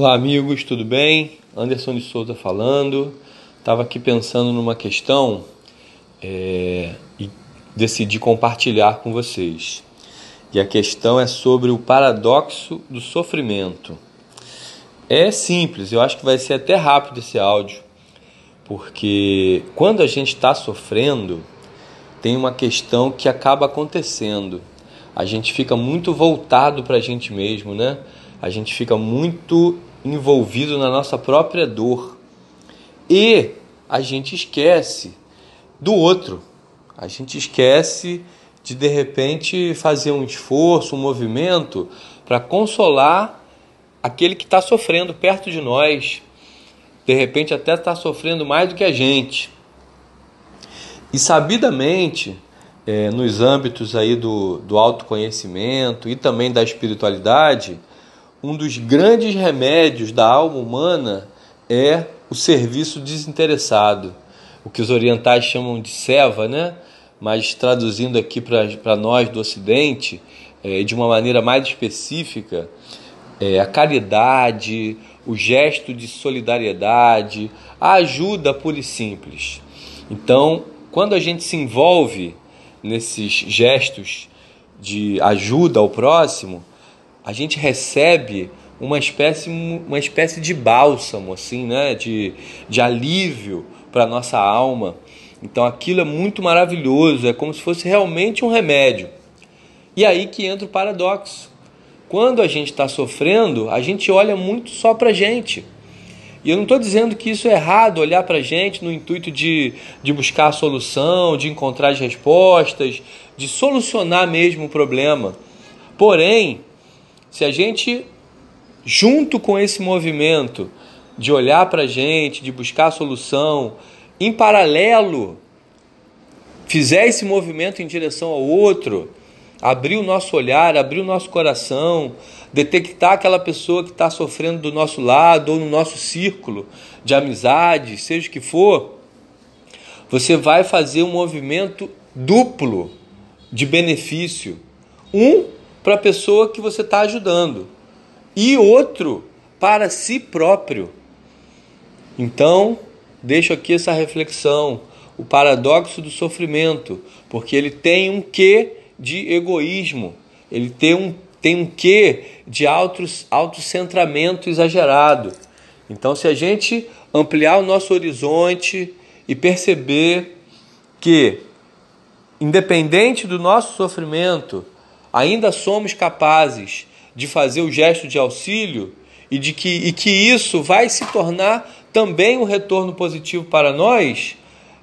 Olá, amigos, tudo bem? Anderson de Souza falando. Estava aqui pensando numa questão é, e decidi compartilhar com vocês. E a questão é sobre o paradoxo do sofrimento. É simples, eu acho que vai ser até rápido esse áudio, porque quando a gente está sofrendo, tem uma questão que acaba acontecendo. A gente fica muito voltado para a gente mesmo, né? A gente fica muito envolvido na nossa própria dor. E a gente esquece do outro. A gente esquece de de repente fazer um esforço, um movimento para consolar aquele que está sofrendo perto de nós. De repente até está sofrendo mais do que a gente. E sabidamente, é, nos âmbitos aí do, do autoconhecimento e também da espiritualidade, um dos grandes remédios da alma humana é o serviço desinteressado, o que os orientais chamam de seva, né? mas traduzindo aqui para nós do Ocidente, é, de uma maneira mais específica, é, a caridade, o gesto de solidariedade, a ajuda pura e simples. Então, quando a gente se envolve nesses gestos de ajuda ao próximo, a gente recebe uma espécie, uma espécie de bálsamo, assim, né? de, de alívio para a nossa alma. Então aquilo é muito maravilhoso, é como se fosse realmente um remédio. E aí que entra o paradoxo. Quando a gente está sofrendo, a gente olha muito só para a gente. E eu não estou dizendo que isso é errado, olhar para a gente no intuito de, de buscar a solução, de encontrar as respostas, de solucionar mesmo o problema. Porém, se a gente, junto com esse movimento de olhar para a gente, de buscar solução, em paralelo, fizer esse movimento em direção ao outro, abrir o nosso olhar, abrir o nosso coração, detectar aquela pessoa que está sofrendo do nosso lado ou no nosso círculo de amizade, seja o que for, você vai fazer um movimento duplo de benefício. Um para a pessoa que você está ajudando e outro para si próprio. Então, deixo aqui essa reflexão, o paradoxo do sofrimento, porque ele tem um quê de egoísmo, ele tem um, tem um quê de autocentramento exagerado. Então, se a gente ampliar o nosso horizonte e perceber que, independente do nosso sofrimento, ainda somos capazes de fazer o gesto de auxílio e de que, e que isso vai se tornar também um retorno positivo para nós,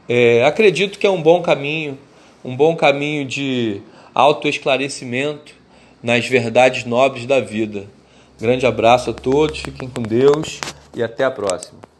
é, acredito que é um bom caminho, um bom caminho de autoesclarecimento nas verdades nobres da vida. Grande abraço a todos, fiquem com Deus e até a próxima.